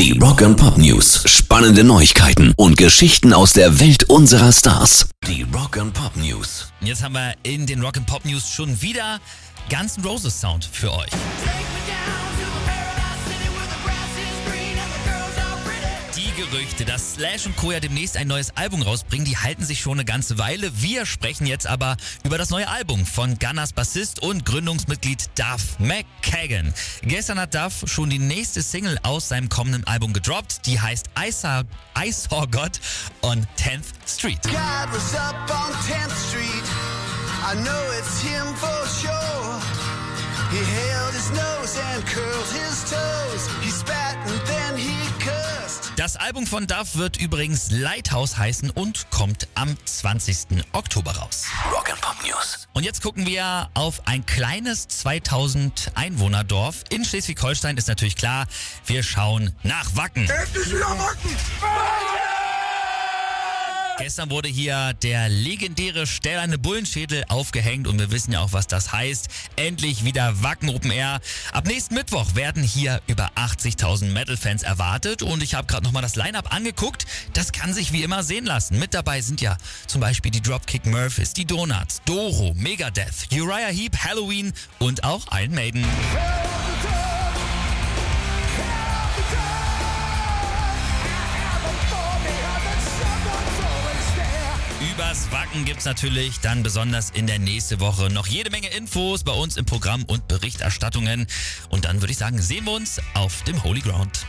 Die Rock and Pop News. Spannende Neuigkeiten und Geschichten aus der Welt unserer Stars. Die Rock and Pop News. Jetzt haben wir in den Rock and Pop News schon wieder Guns N' Roses Sound für euch. Die Gerüchte, dass Slash und Co. ja demnächst ein neues Album rausbringen, die halten sich schon eine ganze Weile. Wir sprechen jetzt aber über das neue Album von Gunners Bassist und Gründungsmitglied Duff McKagan. Gestern hat Duff schon die nächste Single aus seinem kommenden Album gedroppt. Die heißt I Saw, I Saw God on 10th Street. God was up on 10th Street. I know it's him for sure. He held his nose and curled his toes. He spat Das Album von Duff wird übrigens Lighthouse heißen und kommt am 20. Oktober raus. Rock and Pop News. Und jetzt gucken wir auf ein kleines 2000 Einwohnerdorf in Schleswig-Holstein. Ist natürlich klar, wir schauen nach Wacken. Endlich wieder Wacken! Gestern wurde hier der legendäre Stählerne Bullenschädel aufgehängt und wir wissen ja auch, was das heißt. Endlich wieder Wacken Open Air. Ab nächsten Mittwoch werden hier über 80.000 Metal-Fans erwartet und ich habe gerade nochmal das Line-Up angeguckt. Das kann sich wie immer sehen lassen. Mit dabei sind ja zum Beispiel die Dropkick Murphys, die Donuts, Doro, Megadeth, Uriah Heep, Halloween und auch Iron Maiden. Übers Wacken gibt's natürlich dann besonders in der nächsten Woche noch jede Menge Infos bei uns im Programm und Berichterstattungen. Und dann würde ich sagen, sehen wir uns auf dem Holy Ground.